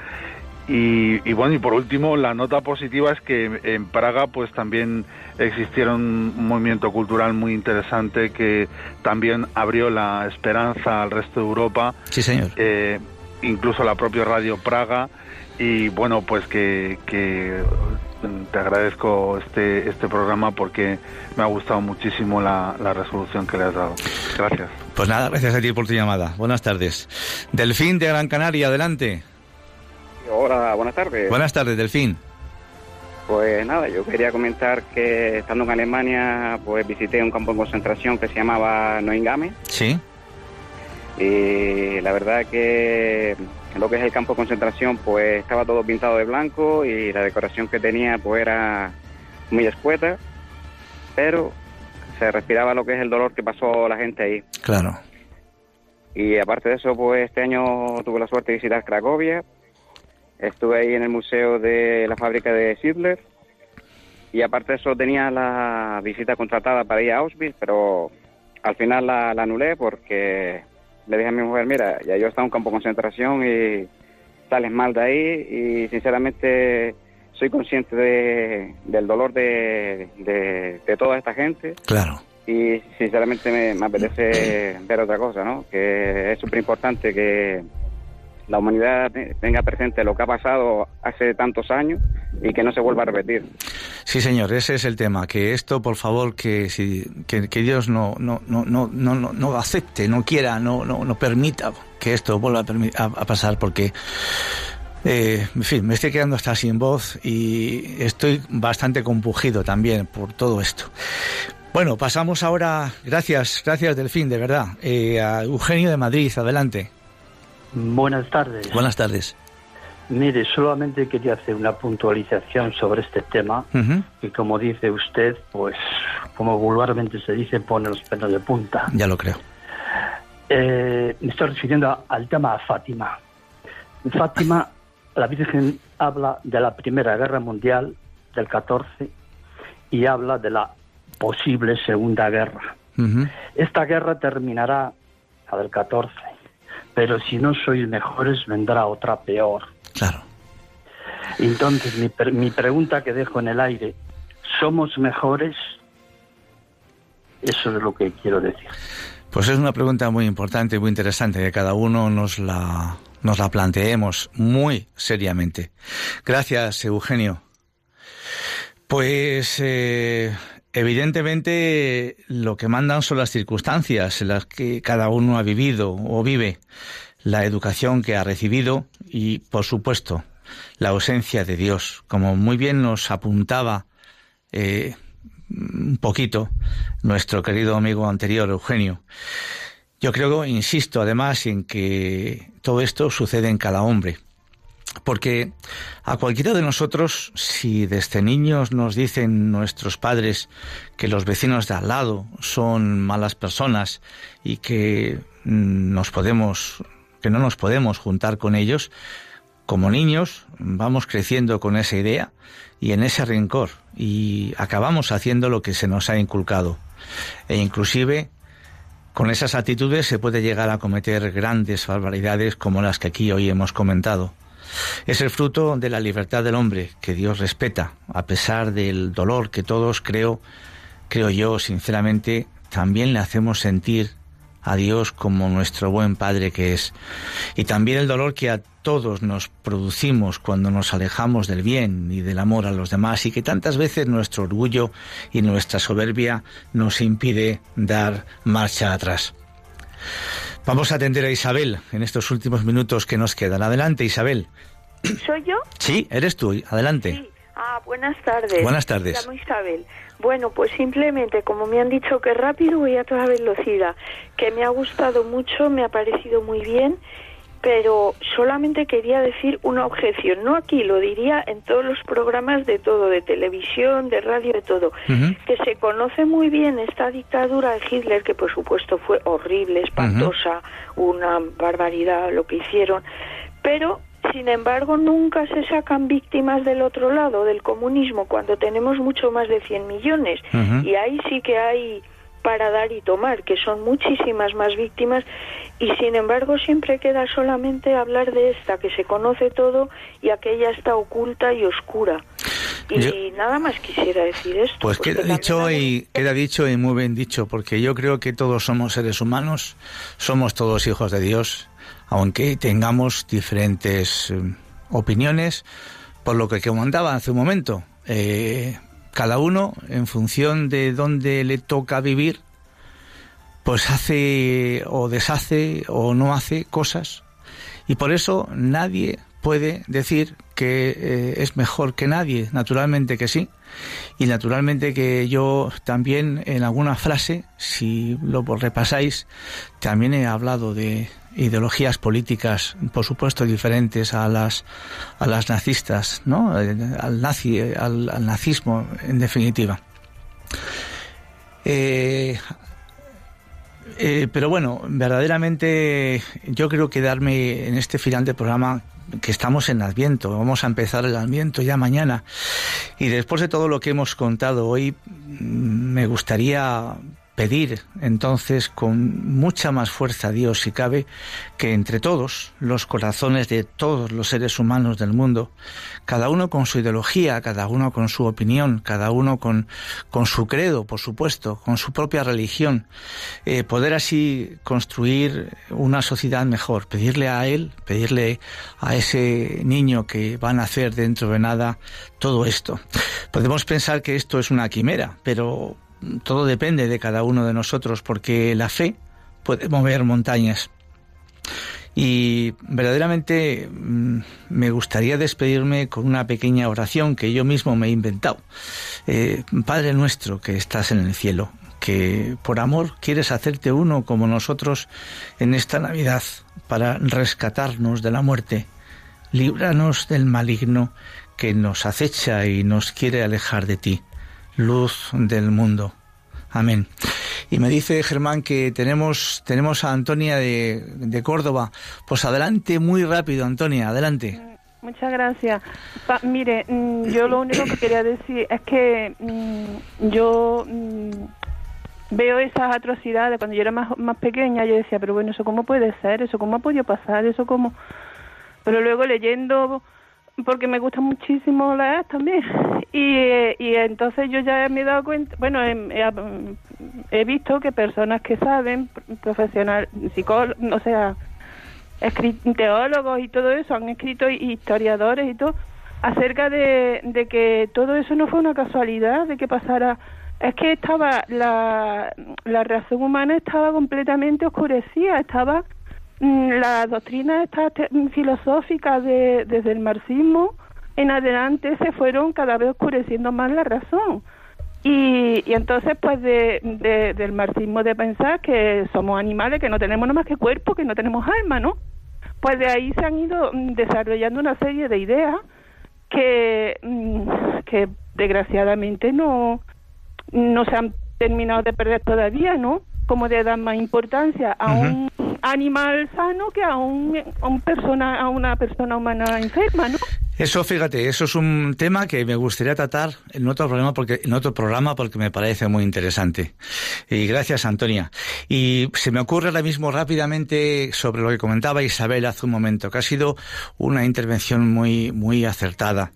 Y, bueno, y por último, la nota positiva es que en Praga pues también existieron un movimiento cultural muy interesante que también abrió la esperanza al resto de Europa. Sí, señor. Eh, incluso la propia Radio Praga. Y bueno, pues que, que te agradezco este, este programa porque me ha gustado muchísimo la, la, resolución que le has dado. Gracias. Pues nada, gracias a ti por tu llamada. Buenas tardes. Delfín de Gran Canaria, adelante. Hola, buenas tardes. Buenas tardes, Delfín. Pues nada, yo quería comentar que estando en Alemania, pues visité un campo de concentración que se llamaba Noingame. Sí. Y la verdad que lo que es el campo de concentración, pues estaba todo pintado de blanco y la decoración que tenía pues era muy escueta, pero se respiraba lo que es el dolor que pasó la gente ahí. Claro. Y aparte de eso, pues este año tuve la suerte de visitar Cracovia, estuve ahí en el museo de la fábrica de Sidler y aparte de eso tenía la visita contratada para ir a Auschwitz, pero al final la, la anulé porque le dije a mi mujer, mira, ya yo estaba en un campo de concentración y sales mal de ahí y sinceramente soy consciente de, del dolor de, de, toda esta gente. Claro. Y sinceramente me, me apetece ver otra cosa, ¿no? Que es súper importante que la humanidad tenga presente lo que ha pasado hace tantos años y que no se vuelva a repetir. Sí, señor, ese es el tema. Que esto, por favor, que, si, que, Dios no, no, no, no, no, no acepte, no quiera, no, no, no permita que esto vuelva a, a pasar, porque eh, en fin, me estoy quedando hasta sin voz y estoy bastante compugido también por todo esto. Bueno, pasamos ahora, gracias, gracias Delfín, de verdad, eh, a Eugenio de Madrid, adelante. Buenas tardes. Buenas tardes. Mire, solamente quería hacer una puntualización sobre este tema y como dice usted, pues como vulgarmente se dice, pone los pelos de punta. Ya lo creo. Eh, me estoy refiriendo al tema Fátima. En Fátima, la Virgen habla de la Primera Guerra Mundial del 14 y habla de la posible Segunda Guerra. Esta guerra terminará, la del 14, pero si no sois mejores vendrá otra peor. Claro. Entonces, mi, mi pregunta que dejo en el aire, ¿somos mejores? Eso es lo que quiero decir. Pues es una pregunta muy importante, muy interesante, que cada uno nos la, nos la planteemos muy seriamente. Gracias, Eugenio. Pues eh, evidentemente lo que mandan son las circunstancias en las que cada uno ha vivido o vive, la educación que ha recibido y, por supuesto, la ausencia de Dios, como muy bien nos apuntaba eh, un poquito nuestro querido amigo anterior, Eugenio. Yo creo, insisto además, en que todo esto sucede en cada hombre. Porque a cualquiera de nosotros, si desde niños nos dicen nuestros padres que los vecinos de al lado son malas personas y que nos podemos, que no nos podemos juntar con ellos, como niños vamos creciendo con esa idea y en ese rencor y acabamos haciendo lo que se nos ha inculcado. E inclusive con esas actitudes se puede llegar a cometer grandes barbaridades como las que aquí hoy hemos comentado. Es el fruto de la libertad del hombre que Dios respeta, a pesar del dolor que todos creo, creo yo sinceramente, también le hacemos sentir a Dios como nuestro buen Padre que es. Y también el dolor que a todos nos producimos cuando nos alejamos del bien y del amor a los demás y que tantas veces nuestro orgullo y nuestra soberbia nos impide dar marcha atrás. Vamos a atender a Isabel en estos últimos minutos que nos quedan. Adelante, Isabel. ¿Soy yo? Sí, eres tú. Adelante. Sí. Ah, buenas tardes. Buenas tardes. Llamo Isabel. Bueno, pues simplemente, como me han dicho que rápido, voy a toda velocidad. Que me ha gustado mucho, me ha parecido muy bien, pero solamente quería decir una objeción. No aquí, lo diría en todos los programas de todo, de televisión, de radio, de todo. Que se conoce muy bien esta dictadura de Hitler, que por supuesto fue horrible, espantosa, una barbaridad lo que hicieron, pero sin embargo, nunca se sacan víctimas del otro lado, del comunismo, cuando tenemos mucho más de 100 millones. Y ahí sí que hay para dar y tomar, que son muchísimas más víctimas. Y sin embargo, siempre queda solamente hablar de esta, que se conoce todo y aquella está oculta y oscura. Y Yo- nada más quisiera decir esto. Pues queda dicho y queda dicho y muy bien dicho, porque yo creo que todos somos seres humanos, somos todos hijos de Dios, aunque tengamos diferentes eh, opiniones, por lo que comentaba hace un momento. eh, cada uno, en función de dónde le toca vivir, pues hace o deshace o no hace cosas. Y por eso nadie puede decir que eh, es mejor que nadie, naturalmente que sí. Y naturalmente que yo también en alguna frase, si lo repasáis, también he hablado de ideologías políticas, por supuesto diferentes a las a las nazistas, ¿no? Eh, Al nazi, al, nazismo, en definitiva. Eh, eh, pero bueno, verdaderamente yo creo que darme en este final de programa que estamos en Adviento, vamos a empezar el Adviento ya mañana y después de todo lo que hemos contado hoy mm, me gustaría pedir entonces con mucha más fuerza a Dios si cabe que entre todos los corazones de todos los seres humanos del mundo cada uno con su ideología cada uno con su opinión cada uno con, con su credo por supuesto con su propia religión eh, poder así construir una sociedad mejor pedirle a él pedirle a ese niño que va a nacer dentro de nada todo esto. Podemos pensar que esto es una quimera pero todo depende de cada uno de nosotros porque la fe puede mover montañas. Y verdaderamente mm, me gustaría despedirme con una pequeña oración que yo mismo me he inventado. Eh, Padre nuestro que estás en el cielo, que por amor quieres hacerte uno como nosotros en esta Navidad para rescatarnos de la muerte. Líbranos del maligno que nos acecha y nos quiere alejar de ti luz del mundo. Amén. Y me dice Germán que tenemos, tenemos a Antonia de, de Córdoba. Pues adelante, muy rápido, Antonia, adelante. Muchas gracias. Mire, mm, yo lo único que quería decir es que mm, yo mm, veo esas atrocidades. Cuando yo era más, más pequeña, yo decía, pero bueno, ¿eso cómo puede ser? ¿Eso cómo ha podido pasar? ¿Eso cómo...? Pero luego leyendo, porque me gusta muchísimo leer también, y, eh, y entonces yo ya me he dado cuenta, bueno, he, he- visto que personas que saben, profesional, psicólogos, o sea, teólogos y todo eso, han escrito historiadores y todo, acerca de, de que todo eso no fue una casualidad, de que pasara... Es que estaba, la, la razón humana estaba completamente oscurecida, estaba la doctrina esta te- filosófica de, desde el marxismo en adelante se fueron cada vez oscureciendo más la razón. Y, y entonces, pues, de, de- del marxismo de pensar que somos animales, que no tenemos nada más que cuerpo, que no tenemos alma, ¿no? Pues de ahí se han ido mm, desarrollando una serie de ideas que, mm, que desgraciadamente no, no se han terminado de perder todavía, ¿no? Como de dar más importancia a un animal sano que a, un, persona, a una persona humana enferma, ¿no? Eso, fíjate, eso es un tema que me gustaría tratar en otro programa porque, en otro programa porque me parece muy interesante. Y gracias, Antonia. Y se me ocurre ahora mismo rápidamente sobre lo que comentaba Isabel hace un momento, que ha sido una intervención muy, muy acertada.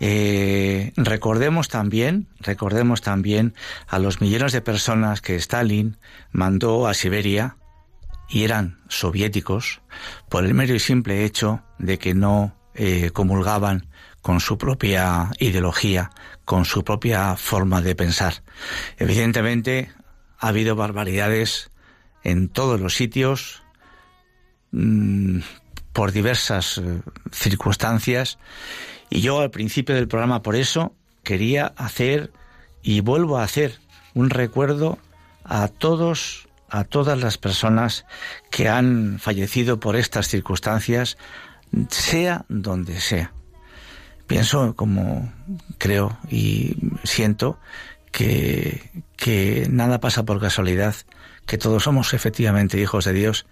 Eh, recordemos también, recordemos también a los millones de personas que Stalin mandó a Siberia y eran soviéticos por el mero y simple hecho de que no eh, comulgaban con su propia ideología, con su propia forma de pensar. Evidentemente ha habido barbaridades en todos los sitios mm, por diversas eh, circunstancias y yo al principio del programa por eso quería hacer y vuelvo a hacer un recuerdo a todos a todas las personas que han fallecido por estas circunstancias, sea donde sea. Pienso, como creo y siento, que, que nada pasa por casualidad, que todos somos efectivamente hijos de Dios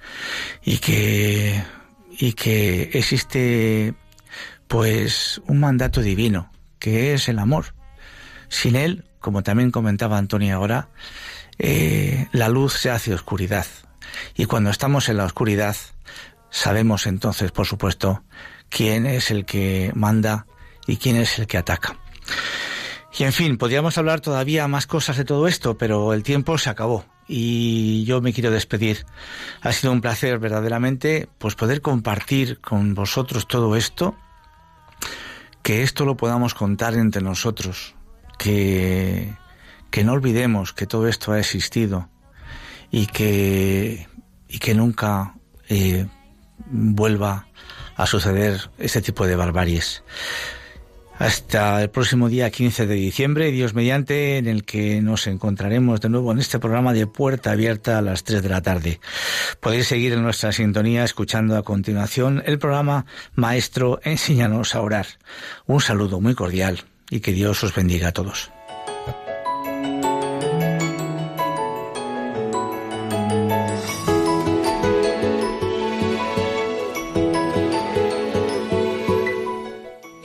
y que, y que existe pues un mandato divino, que es el amor. Sin él, como también comentaba Antonio ahora, eh, la luz se hace oscuridad. Y cuando estamos en la oscuridad, sabemos entonces, por supuesto, quién es el que manda y quién es el que ataca. Y en fin, podríamos hablar todavía más cosas de todo esto, pero el tiempo se acabó y yo me quiero despedir. Ha sido un placer verdaderamente pues poder compartir con vosotros todo esto, que esto lo podamos contar entre nosotros, que que no olvidemos que todo esto ha existido y que, y que nunca eh, vuelva a suceder ese tipo de barbaries. Hasta el próximo día 15 de diciembre, Dios mediante, en el que nos encontraremos de nuevo en este programa de Puerta Abierta a las 3 de la tarde. Podéis seguir en nuestra sintonía escuchando a continuación el programa Maestro, enséñanos a orar. Un saludo muy cordial y que Dios os bendiga a todos.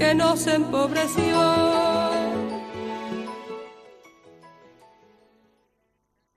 que nos empobreció.